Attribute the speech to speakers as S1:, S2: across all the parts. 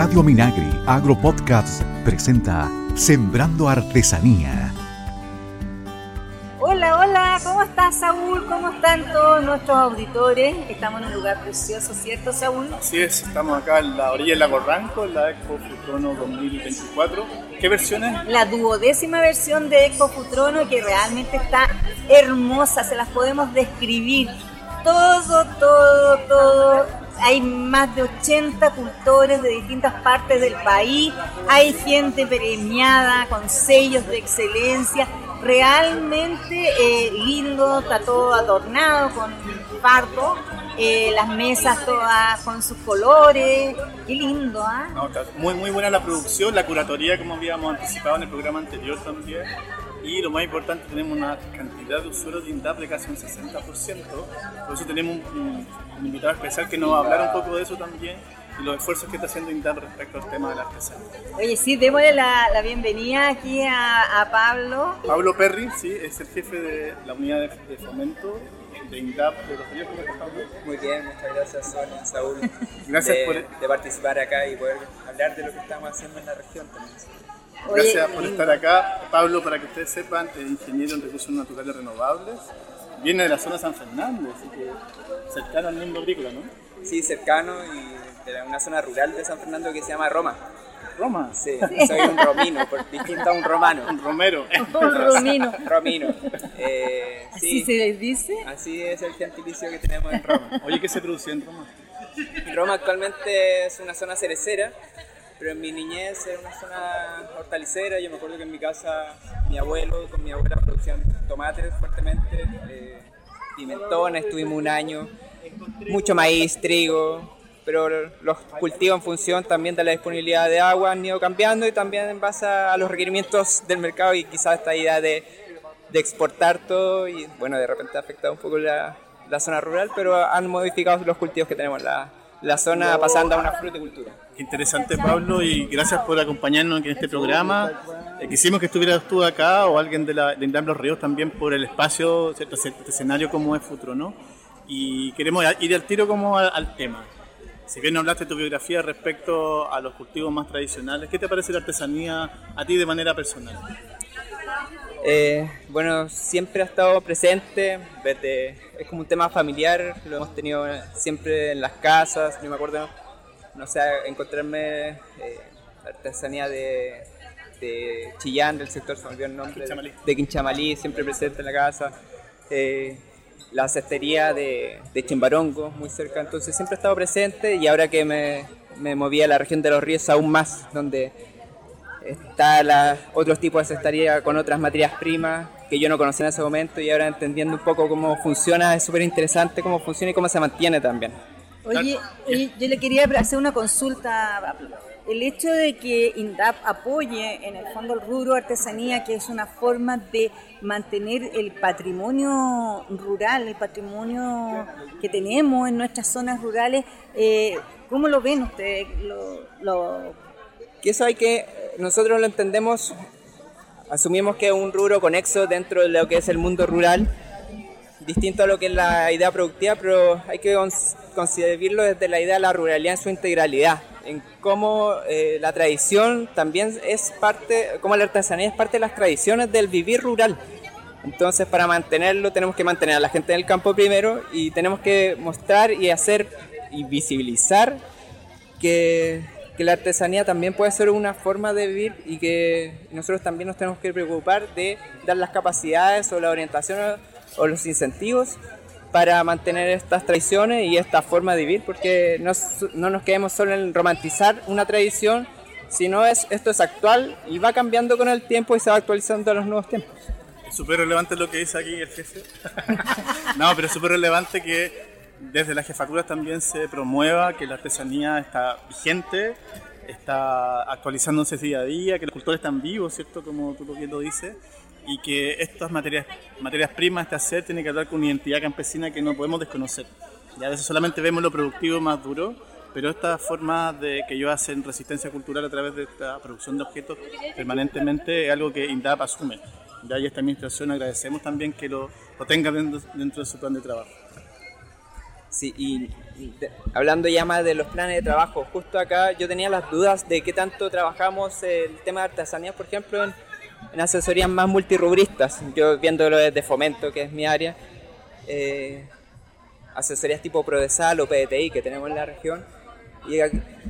S1: Radio Minagri Agro Podcast presenta Sembrando Artesanía.
S2: Hola, hola, ¿cómo estás Saúl? ¿Cómo están todos nuestros auditores? Estamos en un lugar precioso, ¿cierto Saúl?
S3: Así es, estamos acá en la orilla del lago Ranco, en la Expo Futrono 2024. ¿Qué versiones?
S2: La duodécima versión de Expo Futrono que realmente está hermosa, se las podemos describir. Todo, todo, todo hay más de 80 cultores de distintas partes del país, hay gente premiada con sellos de excelencia, realmente eh, lindo, está todo adornado con parto, eh, las mesas todas con sus colores, qué lindo, ¿ah?
S3: muy, muy buena la producción, la curatoría como habíamos anticipado en el programa anterior también. Y lo más importante, tenemos una cantidad de usuarios de INDAP de casi un 60%. Por eso tenemos un, invitado especial que nos va a hablar un poco de eso también y los esfuerzos que está haciendo INDAP respecto al tema de la artesanía.
S2: Oye, sí, démosle la, la bienvenida aquí a, a, Pablo.
S3: Pablo Perry, sí, es el jefe de la unidad de, fomento de INDAP de los ríos.
S4: Muy bien, muchas gracias Sonia, Saúl.
S3: gracias por...
S4: de participar acá y poder hablar de lo que estamos haciendo en la región también.
S3: Gracias por estar acá. Pablo, para que ustedes sepan, es ingeniero en recursos naturales renovables. Viene de la zona de San Fernando, así que cercano al mundo agrícola, ¿no?
S4: Sí, cercano y de una zona rural de San Fernando que se llama Roma.
S3: ¿Roma?
S4: Sí, soy un romino, por distinto a un romano.
S3: Un romero.
S2: Un romino.
S4: romino.
S2: Eh, ¿Así se les dice?
S4: Así es el gentilicio que tenemos en Roma.
S3: Oye, ¿qué se produce en Roma?
S4: Roma actualmente es una zona cerecera pero en mi niñez era una zona hortalicera. Yo me acuerdo que en mi casa mi abuelo con mi abuela producían tomates fuertemente, eh, pimentones, estuvimos un año, mucho maíz, trigo, pero los cultivos en función también de la disponibilidad de agua han ido cambiando y también en base a los requerimientos del mercado y quizás esta idea de, de exportar todo y bueno, de repente ha afectado un poco la, la zona rural, pero han modificado los cultivos que tenemos en la, la zona pasando a una fruticultura.
S3: Interesante Pablo y gracias por acompañarnos en este programa. Eh, quisimos que estuvieras tú acá o alguien de, la, de Los Ríos también por el espacio, cierto este escenario como es Futuro, ¿no? Y queremos ir al tiro como al, tema. Si bien hablaste de tu biografía respecto a los cultivos más tradicionales, ¿qué te parece la artesanía a ti de manera personal?
S4: Eh, bueno, siempre ha estado presente, es como un tema familiar, lo hemos tenido siempre en las casas, yo me acuerdo, no sé, encontrarme eh, artesanía de, Chillán, del sector, se me olvidó el nombre, de, Quinchamalí, siempre presente en la casa, eh, la cestería de, Chimbarongo, muy cerca, entonces siempre ha estado presente y ahora que me, me moví a la región de los ríos aún más, donde está la, otros tipos de cestería con otras materias primas que yo no conocía en ese momento y ahora entendiendo un poco cómo funciona, es súper interesante cómo funciona y cómo se mantiene también.
S2: Oye, yo le quería hacer una consulta. El hecho de que INDAP apoye en el fondo el rubro artesanía, que es una forma de mantener el patrimonio rural, el patrimonio que tenemos en nuestras zonas rurales, eh, ¿cómo lo ven ustedes? ¿Lo, lo
S4: que eso hay que, nosotros lo entendemos, asumimos que es un rubro conexo dentro de lo que es el mundo rural, distinto a lo que es la idea productiva, pero hay que considerarlo desde la idea de la ruralidad en su integralidad, en cómo eh, la tradición también es parte, cómo la artesanía es parte de las tradiciones del vivir rural. Entonces, para mantenerlo, tenemos que mantener a la gente en el campo primero y tenemos que mostrar y hacer y visibilizar que que la artesanía también puede ser una forma de vivir y que nosotros también nos tenemos que preocupar de dar las capacidades o la orientación o los incentivos para mantener estas tradiciones y esta forma de vivir, porque no, no nos quedemos solo en romantizar una tradición, sino es, esto es actual y va cambiando con el tiempo y se va actualizando a los nuevos tiempos.
S3: Súper relevante lo que dice aquí el jefe. no, pero súper relevante que desde las jefaturas también se promueva que la artesanía está vigente, está actualizándose día a día, que los cultores están vivos, ¿cierto? Como tú bien lo dices, y que estas materias, materias primas, este hacer, tiene que hablar con una identidad campesina que no podemos desconocer. Y a veces solamente vemos lo productivo más duro, pero esta forma de que ellos hacen resistencia cultural a través de esta producción de objetos permanentemente es algo que INDAP asume. Ya esta administración agradecemos también que lo, lo tenga dentro de su plan de trabajo.
S4: Sí, y hablando ya más de los planes de trabajo, justo acá yo tenía las dudas de qué tanto trabajamos el tema de artesanía, por ejemplo, en, asesorías más multirubristas. Yo viéndolo desde fomento, que es mi área, eh, asesorías tipo Prodesal o PDTI que tenemos en la región. Y,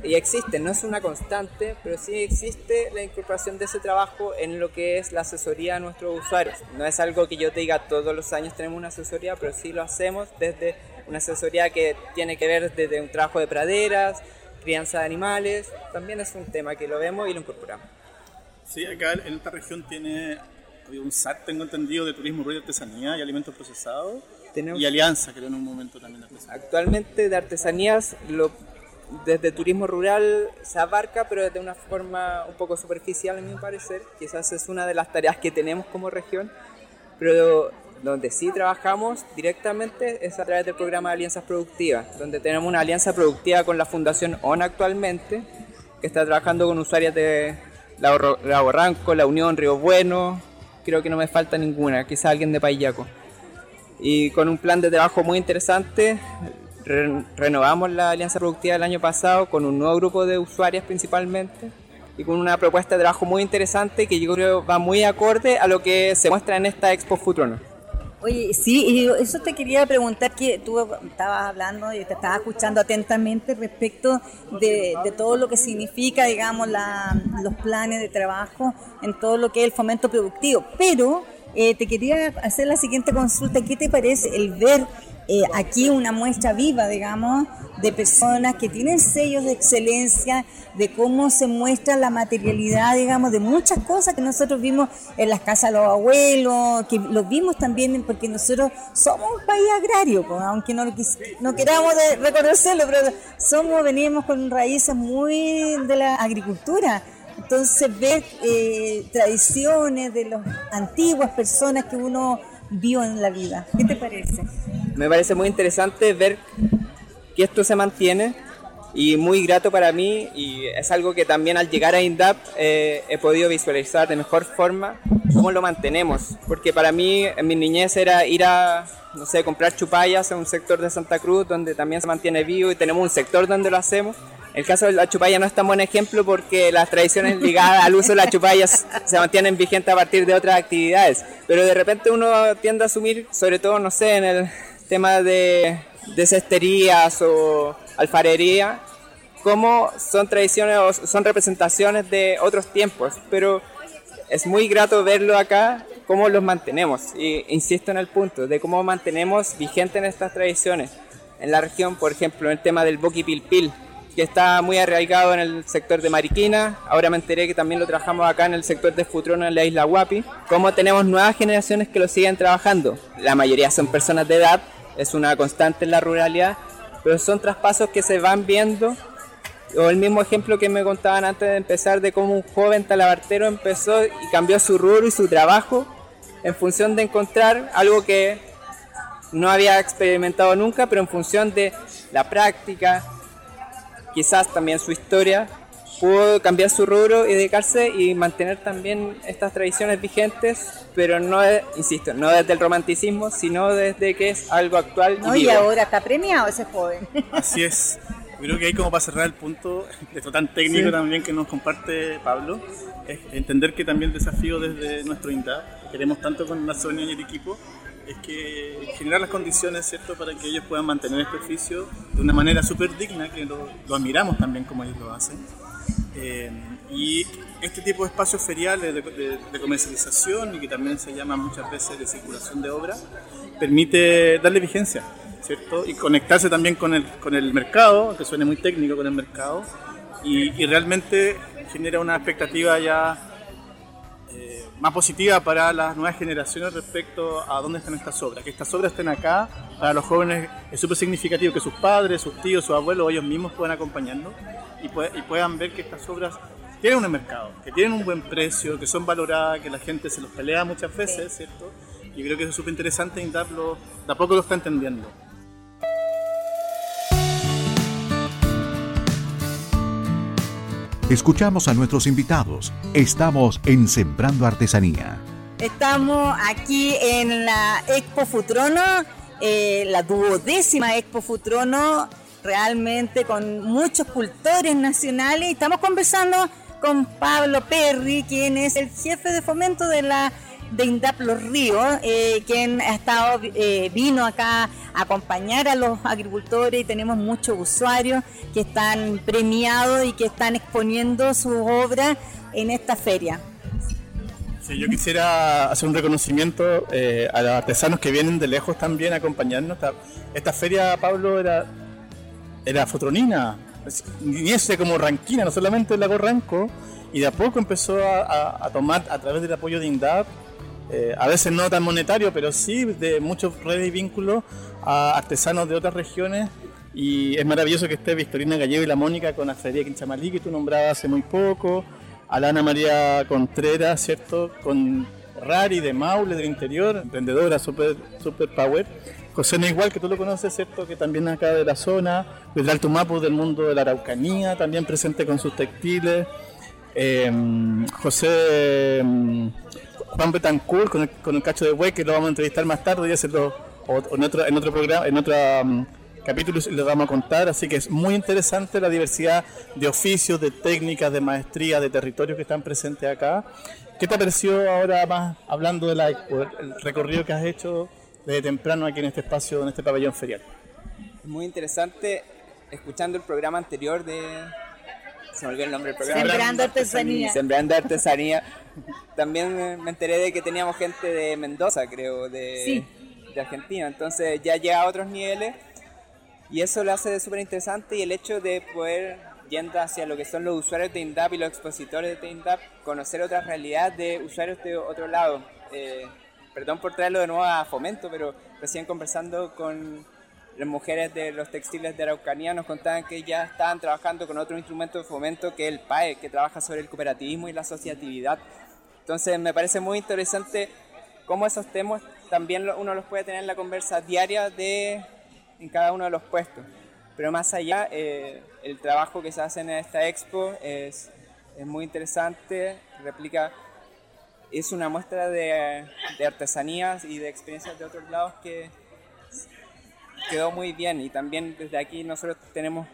S4: y, existe, no es una constante, pero sí existe la incorporación de ese trabajo en lo que es la asesoría a nuestros usuarios. No es algo que yo te diga todos los años tenemos una asesoría, pero sí lo hacemos desde una asesoría que tiene que ver desde un trabajo de praderas, crianza de animales, también es un tema que lo vemos y lo incorporamos.
S3: Sí, acá en esta región tiene un SAT, tengo entendido, de turismo rural y artesanía y alimentos procesados. y Alianza, creo, en un momento también de
S4: Actualmente de artesanías, lo, desde turismo rural se abarca, pero de una forma un poco superficial, a mi parecer. Quizás es una de las tareas que tenemos como región, pero donde sí trabajamos directamente es a través del programa de alianzas productivas, donde tenemos una alianza productiva con la Fundación ON actualmente, que está trabajando con usuarias de la Borranco, La Unión, Río Bueno, creo que no me falta ninguna, quizá alguien de Payaco. Y con un plan de trabajo muy interesante, renovamos la alianza productiva del año pasado con un nuevo grupo de usuarias principalmente y con una propuesta de trabajo muy interesante que yo creo va muy acorde a lo que se muestra en esta Expo Futrono.
S2: Oye, sí, y eso te quería preguntar que tú estabas hablando y te estaba escuchando atentamente respecto de, todo lo que significa, digamos, los planes de trabajo en todo lo que es el fomento productivo. Pero eh, te quería hacer la siguiente consulta. ¿Qué te parece el ver eh, aquí una muestra viva, digamos, de personas que tienen sellos de excelencia, de cómo se muestra la materialidad, digamos, de muchas cosas que nosotros vimos en las casas de los abuelos, que lo vimos también porque nosotros somos un país agrario, aunque no, lo no queramos reconocerlo, pero somos, venimos con raíces muy de la agricultura. Entonces ver eh, tradiciones de las antiguas personas que uno vio en la vida. ¿Qué te parece?
S4: Me parece muy interesante ver que esto se mantiene y muy grato para mí y es algo que también al llegar a INDAP eh, he podido visualizar de mejor forma cómo lo mantenemos. Porque para mí en mi niñez era ir a, no sé, comprar chupallas en un sector de Santa Cruz donde también se mantiene vivo y tenemos un sector donde lo hacemos el caso de la chupalla no es tan buen ejemplo porque las tradiciones ligadas al uso de las chupallas se mantienen vigentes a partir de otras actividades. Pero de repente uno tiende a asumir, sobre todo, no sé, en el tema de, de cesterías o alfarería, como son tradiciones o son representaciones de otros tiempos. Pero es muy grato verlo acá, cómo los mantenemos. Y insisto en el punto de cómo mantenemos vigentes estas tradiciones. En la región, por ejemplo, el tema del boqui pil que está muy arraigado en el sector de Mariquina. Ahora me enteré que también lo trabajamos acá en el sector de Futrono en la isla Guapi. Como tenemos nuevas generaciones que lo siguen trabajando. La mayoría son personas de edad, es una constante en la ruralidad, pero son traspasos que se van viendo. O el mismo ejemplo que me contaban antes de empezar de cómo un joven talabartero empezó y cambió su rubro y su trabajo en función de encontrar algo que no había experimentado nunca, pero en función de la práctica, quizás también su historia, pudo cambiar su rubro y dedicarse y mantener también estas tradiciones vigentes, pero no, insisto, no desde el romanticismo, sino desde que es algo actual.
S2: No, y, ahora está premiado ese joven.
S3: Así es. Creo que ahí como para cerrar el punto, esto tan técnico también que nos comparte Pablo, es entender que también el desafío desde nuestro INTA, queremos tanto con la Sonia y el equipo, es que generar las condiciones ¿cierto? para que ellos puedan mantener este oficio de una manera súper digna, que lo, admiramos también como ellos lo hacen. Eh, y este tipo de espacios feriales de, comercialización y que también se llama muchas veces de circulación de obra, permite darle vigencia, ¿cierto? Y conectarse también con el, con el mercado, que suene muy técnico con el mercado, y, y realmente genera una expectativa ya más positiva para las nuevas generaciones respecto a dónde están estas obras. Que estas obras estén acá, para los jóvenes es súper significativo que sus padres, sus tíos, sus abuelos, ellos mismos puedan acompañarnos y, y puedan ver que estas obras tienen un mercado, que tienen un buen precio, que son valoradas, que la gente se los pelea muchas veces, ¿cierto? Y creo que eso es súper interesante y darlo, de a poco lo está entendiendo.
S1: Escuchamos a nuestros invitados. Estamos en Sembrando Artesanía.
S2: Estamos aquí en la Expo Futrono eh, la duodécima Expo Futrono, realmente con muchos cultores nacionales. Estamos conversando con Pablo Perry, quien es el jefe de fomento de la de INDAP Los Ríos, eh, quien ha estado, eh, vino acá a acompañar a los agricultores y tenemos muchos usuarios que están premiados y que están exponiendo sus obras en esta feria.
S3: Sí, yo quisiera hacer un reconocimiento eh, a los artesanos que vienen de lejos también a acompañarnos. Esta, feria, Pablo, era, era fotronina, ni ese como ranquina, no solamente el lago Ranco, y de a poco empezó a tomar a través del apoyo de INDAP eh, a veces no tan monetario, pero sí de muchos redes y vínculos a artesanos de otras regiones. Y es maravilloso que esté Victorina Gallego y la Mónica con Feria Quinchamalí, que tú nombrabas hace muy poco, a la Ana María Contreras, ¿cierto? Con Rari de Maule, del interior, emprendedora, super, super power. José igual que tú lo conoces, ¿cierto? Que también acá de la zona, del Alto Mapu del mundo de la Araucanía, también presente con sus textiles. Eh, José Juan Betancourt con el, con el cacho de buey, que lo vamos a entrevistar más tarde y hacerlo en otro, en otro programa, en otro um, capítulo le vamos a contar, así que es muy interesante la diversidad de oficios, de técnicas, de maestría, de territorios que están presentes acá. ¿Qué te pareció ahora más hablando del recorrido que has hecho desde temprano aquí en este espacio, en este pabellón ferial?
S4: Muy interesante, escuchando el programa anterior de, se me olvidó el nombre del programa.
S2: Sembrando Artesanía.
S4: Sembrando Artesanía. También me enteré de que teníamos gente de Mendoza, creo, de, de Argentina. Entonces ya llega a otros niveles y eso lo hace súper interesante y el hecho de poder, yendo hacia lo que son los usuarios de INDAP y los expositores de INDAP, conocer otra realidad de usuarios de otro lado. Eh, perdón por traerlo de nuevo a fomento, pero recién conversando con las mujeres de los textiles de Araucanía nos contaban que ya estaban trabajando con otro instrumento de fomento que es el PAE, que trabaja sobre el cooperativismo y la asociatividad. Entonces me parece muy interesante cómo esos temas también uno los puede tener en la conversa diaria de, en cada uno de los puestos. Pero más allá, eh, el trabajo que se hace en esta expo es, es muy interesante, replica, es una muestra de, de artesanías y de experiencias de otros lados que quedó muy bien y también desde aquí nosotros tenemos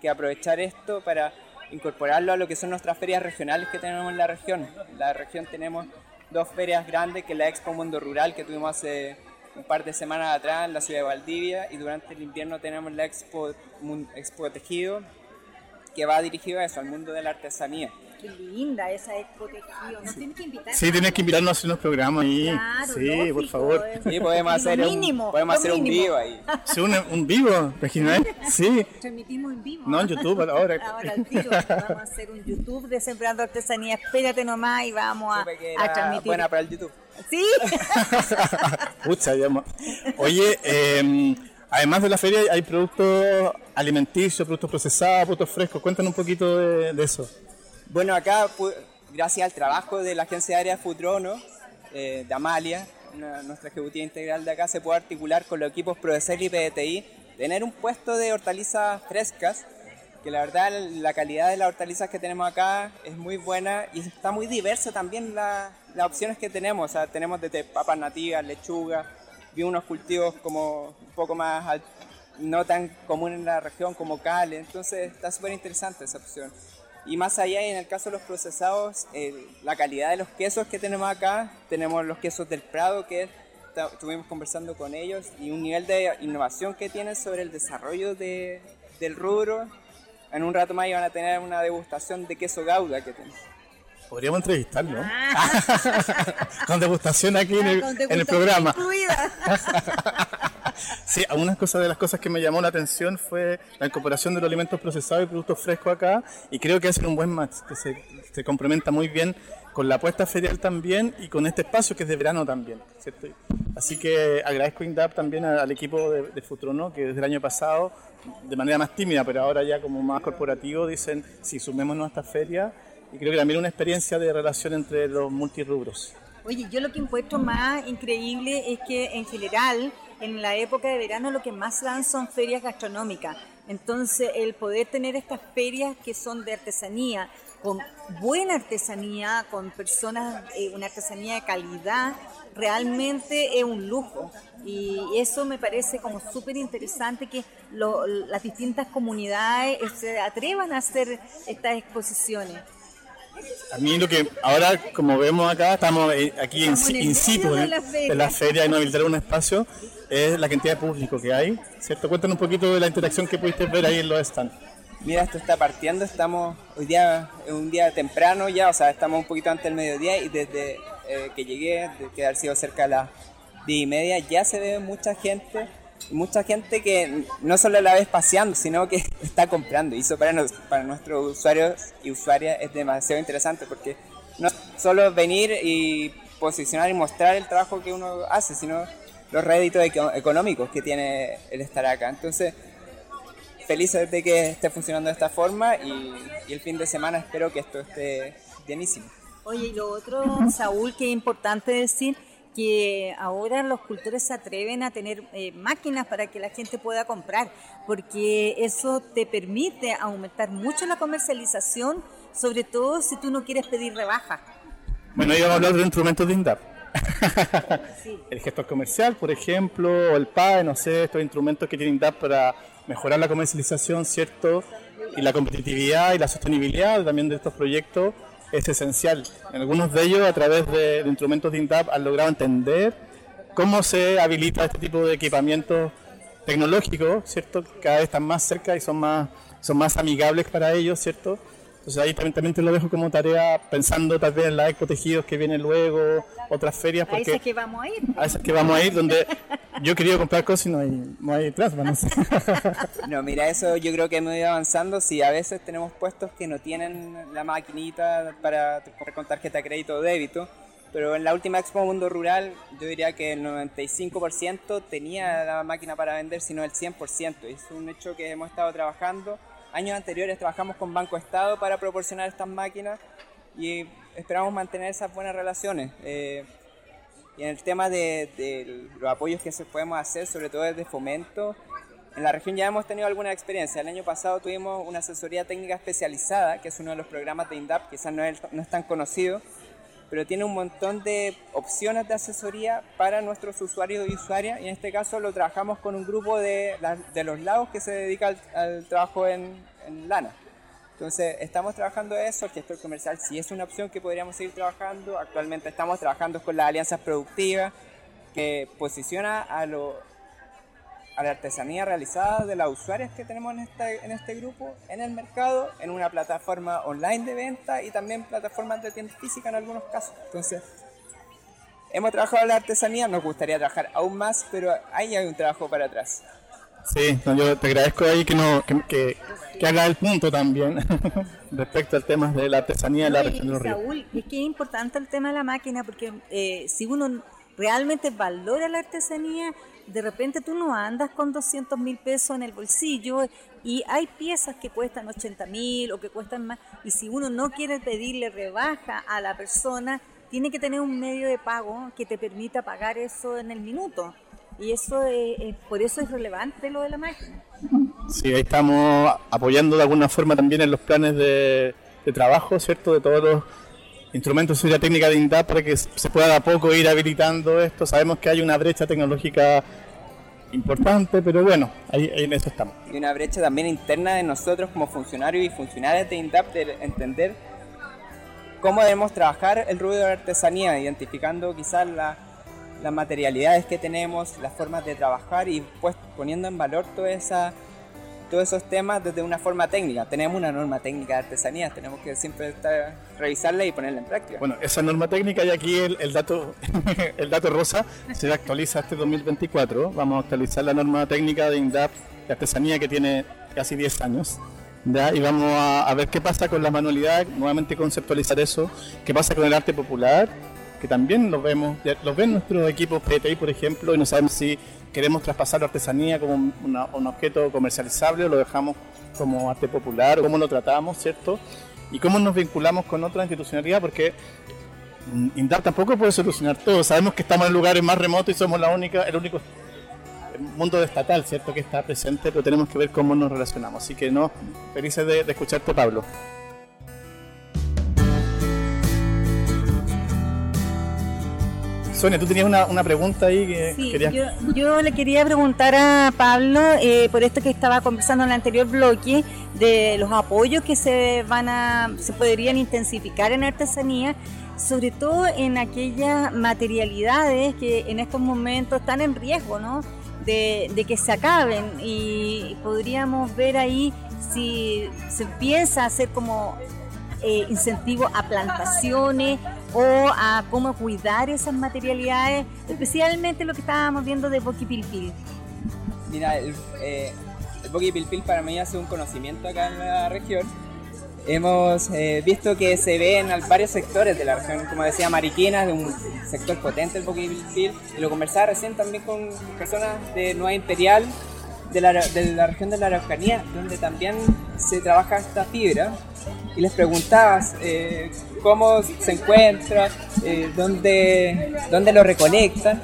S4: que aprovechar esto para incorporarlo a lo que son nuestras ferias regionales que tenemos en la región. En la región tenemos dos ferias grandes, que es la Expo Mundo Rural que tuvimos hace un par de semanas atrás en la ciudad de Valdivia y durante el invierno tenemos la Expo, Expo Tejido que va dirigido a eso, al mundo de la artesanía.
S2: Qué linda esa expo tejido. Nos tienes que invitar.
S3: Sí, tienes que invitarnos a hacer unos programas ahí. Claro, sí, lógico, por favor.
S4: Sí, podemos hacer mínimo, un, podemos hacer un vivo ahí.
S3: Sí, un, un vivo, regional. Sí.
S2: Transmitimos en vivo.
S3: No, en YouTube ahora.
S2: Ahora al tiro. Vamos a hacer un YouTube de Sembrando Artesanía. Espérate nomás y vamos a, a transmitir.
S4: Buena para el YouTube.
S2: Sí.
S3: Pucha, Oye, eh, además de la feria hay productos alimenticios, productos procesados, productos frescos. Cuéntanos un poquito de, de eso.
S4: Bueno, acá, gracias al trabajo de la agencia de área Futrono, eh, de Amalia, nuestra ejecutiva integral de acá, se puede articular con los equipos Prodecel y PDTI, tener un puesto de hortalizas frescas, que la verdad la calidad de las hortalizas que tenemos acá es muy buena y está muy diversa también la, las opciones que tenemos. O sea, tenemos desde papas nativas, lechuga, vi unos cultivos como un poco más no tan comunes en la región como cale, entonces está súper interesante esa opción. Y más allá, en el caso de los procesados, la calidad de los quesos que tenemos acá, tenemos los quesos del Prado que estuvimos conversando con ellos y un nivel de innovación que tienen sobre el desarrollo de, del rubro. En un rato más iban a tener una degustación de queso Gouda que tenemos.
S3: Podríamos entrevistarlo. Ah. con degustación aquí en el, en el programa. Sí, algunas cosas de las cosas que me llamó la atención fue la incorporación de los alimentos procesados y productos frescos acá y creo que es un buen match, que se, se complementa muy bien con la apuesta ferial también y con este espacio que es de verano también. Así que agradezco INDAP también al equipo de, de Futrono que desde el año pasado, de manera más tímida, pero ahora ya como más corporativo, dicen, si sumémonos a esta feria y creo que también una experiencia de relación entre los multirubros.
S2: Oye, yo lo que encuentro más increíble es que en general en la época de verano lo que más dan son ferias gastronómicas. Entonces, el poder tener estas ferias que son de artesanía, con buena artesanía, con personas, eh, una artesanía de calidad, realmente es un lujo. Y eso me parece como súper interesante que las distintas comunidades se atrevan a hacer estas exposiciones.
S3: A mí lo que ahora, como vemos acá, estamos eh, aquí en, in situ de la, feria y nos habilitar un espacio, es la cantidad de público que hay, ¿cierto? Cuéntanos un poquito de la interacción que pudiste ver ahí en los stands.
S4: Mira, esto está partiendo, estamos hoy día, es un día temprano ya, o sea, estamos un poquito antes del mediodía y desde eh, que llegué, de que haber sido cerca de las 10 y media, ya se ve mucha gente mucha gente que no solo la ve paseando, sino que está comprando. Y eso para, para nuestros usuarios y usuarias es demasiado interesante porque no solo venir y posicionar y mostrar el trabajo que uno hace, sino los réditos económicos que tiene el estar acá. Entonces, feliz de que esté funcionando de esta forma y, y el fin de semana espero que esto esté bienísimo.
S2: Oye, y lo otro, Saúl, que es importante decir, que ahora los cultores se atreven a tener eh, máquinas para que la gente pueda comprar, porque eso te permite aumentar mucho la comercialización, sobre todo si tú no quieres pedir rebaja.
S3: Bueno, íbamos a hablar de instrumentos de INDAP. El gestor comercial, por ejemplo, o el PAE, no sé, estos instrumentos que tiene INDAP para mejorar la comercialización, ¿cierto? Y la competitividad y la sostenibilidad también de estos proyectos es esencial. Algunos de ellos, a través de, instrumentos de INTAP, han logrado entender cómo se habilita este tipo de equipamientos tecnológicos, ¿cierto? Cada vez están más cerca y son más, son más amigables para ellos, ¿cierto? Entonces ahí también, te lo dejo como tarea, pensando tal vez en la Expo Tejidos que viene luego, otras ferias.
S2: Porque, a esas que vamos a ir.
S3: A esas que vamos a ir, donde yo he querido comprar cosas y no hay, no hay plasma, no sé.
S4: No, mira, eso yo creo que hemos ido avanzando. Si a veces tenemos puestos que no tienen la maquinita para con tarjeta de crédito o débito, pero en la última Expo Mundo Rural yo diría que el 95% tenía la máquina para vender, sino el 100%. Es un hecho que hemos estado trabajando años anteriores trabajamos con Banco Estado para proporcionar estas máquinas y esperamos mantener esas buenas relaciones. Eh, y en el tema de, los apoyos que podemos hacer, sobre todo desde fomento, en la región ya hemos tenido alguna experiencia. El año pasado tuvimos una asesoría técnica especializada, que es uno de los programas de INDAP, quizás no es, no es tan conocido, pero tiene un montón de opciones de asesoría para nuestros usuarios y usuarias. Y en este caso lo trabajamos con un grupo de, de los lagos que se dedica al, trabajo en, en, lana. Entonces, estamos trabajando eso, el gestor comercial si es una opción que podríamos seguir trabajando. Actualmente estamos trabajando con las alianzas productivas que posiciona a, lo, a la artesanía realizada de las usuarias que tenemos en este, en este grupo en el mercado, en una plataforma online de venta y también plataformas de tienda física en algunos casos. Entonces, hemos trabajado en la artesanía, nos gustaría trabajar aún más, pero ahí hay un trabajo para atrás.
S3: Sí, yo te agradezco ahí que, no, que, que, haga el punto también respecto al tema de la artesanía en la región de los ríos.
S2: Saúl, es que es importante el tema de la máquina porque eh, si uno realmente valora la artesanía, de repente tú no andas con 200 mil pesos en el bolsillo y hay piezas que cuestan 80 mil o que cuestan más y si uno no quiere pedirle rebaja a la persona, tiene que tener un medio de pago que te permita pagar eso en el minuto. Y eso es, por eso es relevante lo de la máquina.
S3: Sí, ahí estamos apoyando de alguna forma también en los planes de, de trabajo, ¿cierto? De todos los instrumentos de seguridad técnica de INDAP para que se pueda a poco ir habilitando esto. Sabemos que hay una brecha tecnológica importante, pero bueno, ahí, en eso estamos.
S4: Y una brecha también interna de nosotros como funcionarios y funcionarios de INDAP de entender cómo debemos trabajar el ruido de la artesanía, identificando quizás las materialidades que tenemos, las formas de trabajar y pues poniendo en valor toda esa todos esos temas desde una forma técnica. Tenemos una norma técnica de artesanía, tenemos que siempre estar, revisarla y ponerla en práctica.
S3: Bueno, esa norma técnica y aquí el, dato el dato rosa se actualiza este 2024. Vamos a actualizar la norma técnica de INDAP de artesanía que tiene casi 10 años. Y vamos a, ver qué pasa con la manualidad, nuevamente conceptualizar eso, qué pasa con el arte popular, que también lo vemos, los ven nuestros equipos PTI, por ejemplo, y no sabemos si queremos traspasar la artesanía como un objeto comercializable o lo dejamos como arte popular, cómo lo tratamos, ¿cierto? Y cómo nos vinculamos con otra institucionalidad, porque INDAP tampoco puede solucionar todo. Sabemos que estamos en lugares más remotos y somos la única, el único mundo estatal, ¿cierto? Que está presente, pero tenemos que ver cómo nos relacionamos. Así que no, felices de escucharte, Pablo. Sonia, tú tenías una, una pregunta ahí que
S2: Sí,
S3: querías...
S2: yo, yo le quería preguntar a Pablo, eh, por esto que estaba conversando en el anterior bloque, de los apoyos que se van a, se podrían intensificar en artesanía, sobre todo en aquellas materialidades que en estos momentos están en riesgo, ¿no? De, de que se acaben y podríamos ver ahí si se empieza a hacer como eh, incentivo a plantaciones o a cómo cuidar esas materialidades, especialmente lo que estábamos viendo de Boquipilpil.
S4: Mira, el, eh, el Boqui Pilpil para mí hace un conocimiento acá en la región. Hemos eh, visto que se ve en varios sectores de la región, como decía Mariquina, de un sector potente el Boqui Pilpil, y lo conversaba recién también con personas de Nueva Imperial, de la, de la región de la Araucanía, donde también se trabaja esta fibra, y les preguntabas eh, cómo se encuentra, eh, dónde, dónde lo recolectan.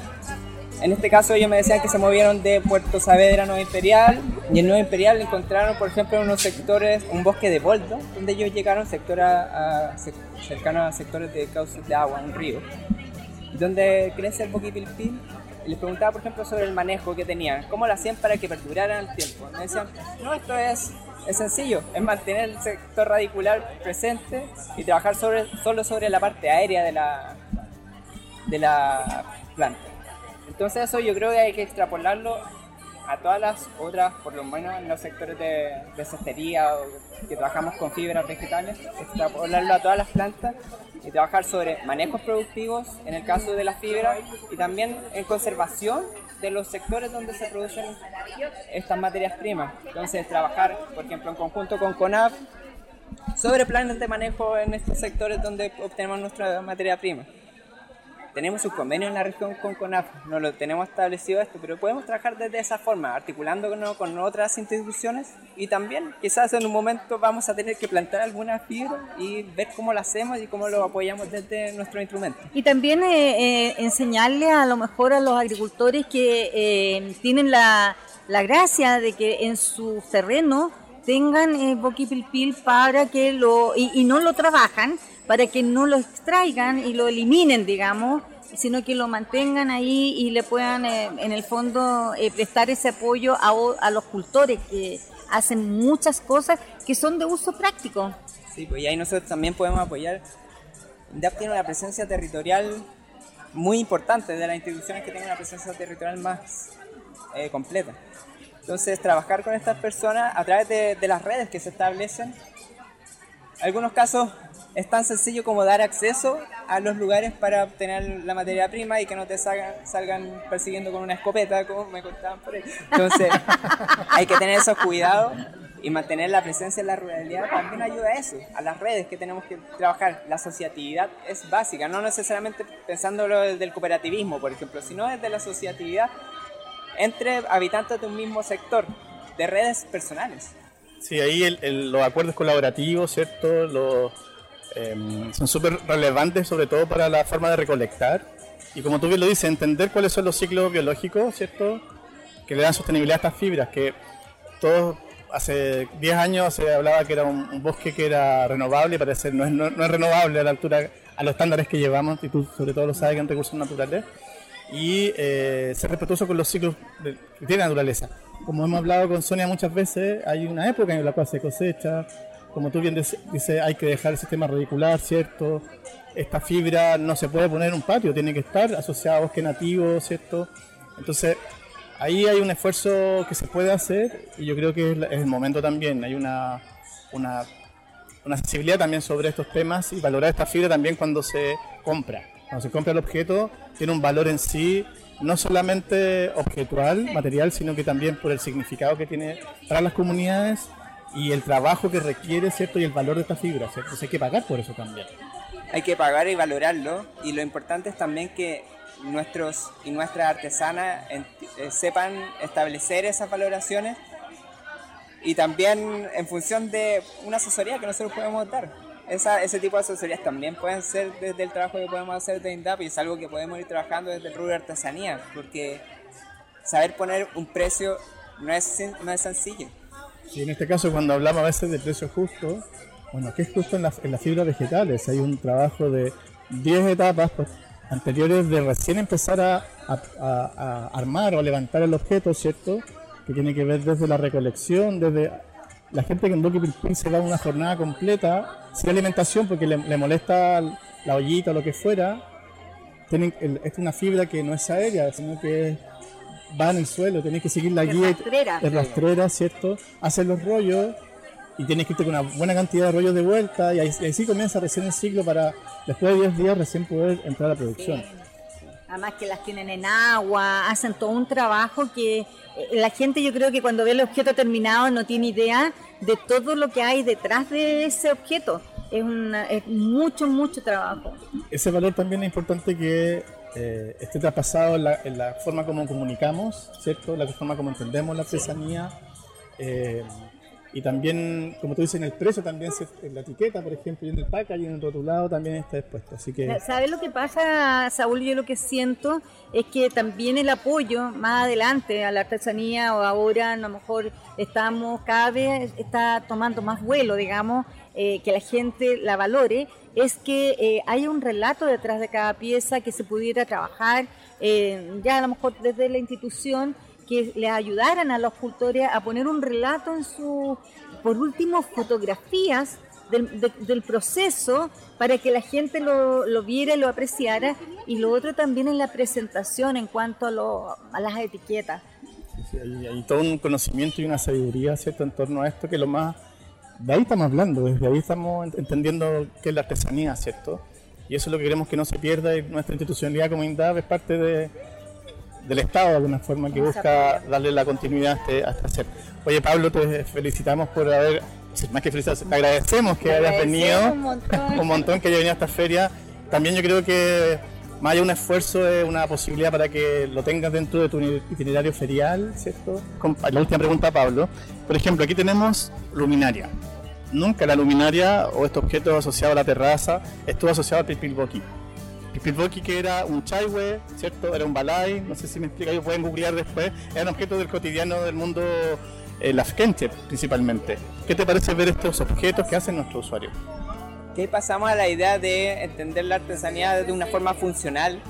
S4: En este caso ellos me decían que se movieron de Puerto Saavedra a Nueva Imperial y en Nueva Imperial encontraron, por ejemplo, unos sectores, un bosque de boldo, donde ellos llegaron sector a, a- cercano a sectores de cauces de agua, un río, donde crece el boquipilpil. Les preguntaba, por ejemplo, sobre el manejo que tenían, cómo lo hacían para que perduraran el tiempo. Me decían, no, esto es, es sencillo, es mantener el sector radicular presente y trabajar sobre, solo sobre la parte aérea de la, de la planta. Entonces eso yo creo que hay que extrapolarlo a todas las otras, por lo menos en los sectores de, de cestería o que trabajamos con fibras vegetales, extrapolarlo a todas las plantas y trabajar sobre manejos productivos en el caso de la fibra y también en conservación de los sectores donde se producen estas materias primas. Entonces trabajar, por ejemplo, en conjunto con CONAF sobre planes de manejo en estos sectores donde obtenemos nuestra materia prima. Tenemos un convenio en la región con CONAF, no lo tenemos establecido esto, pero podemos trabajar desde esa forma, articulándonos con otras instituciones y también quizás en un momento vamos a tener que plantar alguna fibra y ver cómo lo hacemos y cómo lo apoyamos desde nuestro instrumento.
S2: Y también eh, eh, enseñarle a lo mejor a los agricultores que eh, tienen la, gracia de que en su terreno tengan eh, boquipilpil para que lo, y no lo trabajan, para que no lo extraigan y lo eliminen, digamos, sino que lo mantengan ahí y le puedan, eh, en el fondo, eh, prestar ese apoyo a, los cultores que hacen muchas cosas que son de uso práctico.
S4: Sí, pues y ahí nosotros también podemos apoyar. INDAP tiene una presencia territorial muy importante, de las instituciones que tienen una presencia territorial más eh, completa. Entonces, trabajar con estas personas a través de, las redes que se establecen. En algunos casos es tan sencillo como dar acceso a los lugares para obtener la materia prima y que no te salgan, salgan persiguiendo con una escopeta, como me contaban por ahí. Entonces, hay que tener esos cuidados y mantener la presencia en la ruralidad también ayuda a eso, a las redes que tenemos que trabajar. La asociatividad es básica, no necesariamente pensándolo desde el cooperativismo, por ejemplo, sino desde la asociatividad entre habitantes de un mismo sector, de redes personales.
S3: Sí, ahí el- el- los acuerdos colaborativos, ¿cierto? Los, em, son súper relevantes, sobre todo para la forma de recolectar. Y como tú bien lo dices, entender cuáles son los ciclos biológicos, ¿cierto? Que le dan sostenibilidad a estas fibras, que todos hace 10 años se hablaba que era un, un bosque que era renovable y parece no es, no, no es renovable a la altura, a los estándares que llevamos, y tú sobre todo lo sabes que en recursos naturales y eh, ser respetuoso con los ciclos de, tiene la naturaleza. Como hemos hablado con Sonia muchas veces, hay una época en la cual se cosecha, como tú bien dices, dice, hay que dejar el sistema radicular, ¿cierto? Esta fibra no se puede poner en un patio, tiene que estar asociada a bosque nativo, ¿cierto? Entonces, ahí hay un esfuerzo que se puede hacer y yo creo que es el momento también, hay una, una, una sensibilidad también sobre estos temas y valorar esta fibra también cuando se compra. Cuando se compra el objeto, tiene un valor en sí, no solamente objetual, material, sino que también por el significado que tiene para las comunidades y el trabajo que requiere, ¿cierto? Y el valor de esta fibra, ¿cierto? Entonces hay que pagar por eso también.
S4: hay que pagar y valorarlo y lo importante es también que nuestros y nuestras artesanas eh, sepan establecer esas valoraciones y también en función de una asesoría que nosotros podemos dar. Esa, ese tipo de asesorías también pueden ser desde el trabajo que podemos hacer de INDAP y es algo que podemos ir trabajando desde el rubro de artesanía, porque saber poner un precio no es, no es sencillo.
S3: Sí, en este caso cuando hablamos a veces de precio justo, bueno, ¿qué es justo en la, en fibra vegetales? Hay un trabajo de 10 etapas pues, anteriores de recién empezar a, armar o levantar el objeto, ¿cierto? Que tiene que ver desde la recolección, desde la gente que en Bucky Pilpin se da una jornada completa sin alimentación porque le, molesta la ollita o lo que fuera. Tienen, es una fibra que no es aérea, sino que va en el suelo, tenés que seguir la guía de rastrera, ¿cierto? Hacer los rollos y tienes que irte con una buena cantidad de rollos de vuelta y ahí, sí comienza recién el ciclo para después de 10 días recién poder entrar a la producción.
S2: Además que las tienen en agua, hacen todo un trabajo que eh, la gente yo creo que cuando ve el objeto terminado no tiene idea de todo lo que hay detrás de ese objeto. Es, es mucho, mucho trabajo.
S3: Ese valor también es importante que eh, esté traspasado en la, en la, forma como comunicamos, ¿cierto? La forma como entendemos la artesanía. Eh, y también, como tú dices, en el precio también, en la etiqueta, por ejemplo, y en el packaging, en el rotulado también está expuesto. Así que...
S2: ¿Sabes lo que pasa, Saúl? Yo lo que siento es que también el apoyo más adelante a la artesanía o ahora a lo mejor estamos, cada vez está tomando más vuelo, digamos, eh, que la gente la valore, es que eh, hay un relato detrás de cada pieza que se pudiera trabajar eh, ya a lo mejor desde la institución que les ayudaran a los cultores a poner un relato en su, por último, fotografías del, proceso para que la gente lo, lo, viera y lo apreciara y lo otro también en la presentación en cuanto a, a las etiquetas.
S3: hay, todo un conocimiento y una sabiduría ¿cierto? en torno a esto que lo más... De ahí estamos hablando, desde ahí estamos entendiendo qué es la artesanía, ¿cierto? Y eso es lo que queremos que no se pierda y nuestra institucionalidad como INDAV es parte de, del Estado de alguna forma que busca darle la continuidad a este, este hacer. Oye Pablo, te felicitamos por haber, más que felicitar, te agradecemos que hayas venido, un montón. un montón que hayas venido a esta feria. También yo creo que más allá de un esfuerzo es una posibilidad para que lo tengas dentro de tu itinerario ferial, ¿cierto? La última pregunta, Pablo. Por ejemplo, aquí tenemos luminaria. Nunca la luminaria o este objeto asociado a la terraza estuvo asociado al Pipilboqui. Pipilboqui que era un chaiwe, ¿cierto? Era un balay, no sé si me explica, pueden googlear después. Eran objetos del cotidiano del mundo eh, lafkenche principalmente. ¿Qué te parece ver estos objetos que hacen nuestros usuarios?
S4: Que pasamos a la idea de entender la artesanía de una forma funcional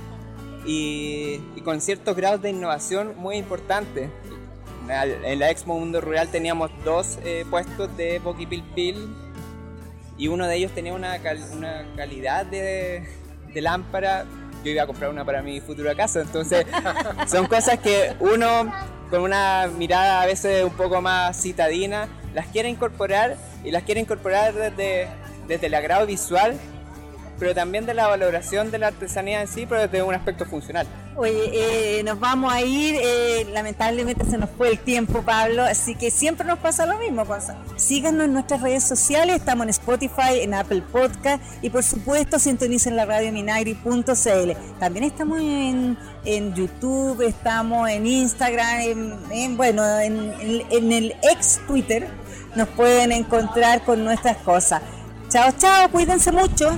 S4: y, con ciertos grados de innovación muy importantes. En la Expo Mundo Rural teníamos dos eh, puestos de Pil y uno de ellos tenía una, una calidad de, de lámpara, yo iba a comprar una para mi futura casa. Entonces, son cosas que uno, con una mirada a veces un poco más citadina, las quiere incorporar y las quiere incorporar desde, desde el agrado visual pero también de la valoración de la artesanía en sí, pero desde un aspecto funcional.
S2: Oye, eh, nos vamos a ir, eh, lamentablemente se nos fue el tiempo, Pablo, así que siempre nos pasa lo mismo. Síganos en nuestras redes sociales, estamos en Spotify, en Apple Podcast y por supuesto sintonicen la radio minagri.cl. También estamos en, YouTube, estamos en Instagram, en, bueno, en, en el ex Twitter nos pueden encontrar con nuestras cosas. Chao, chao, cuídense mucho.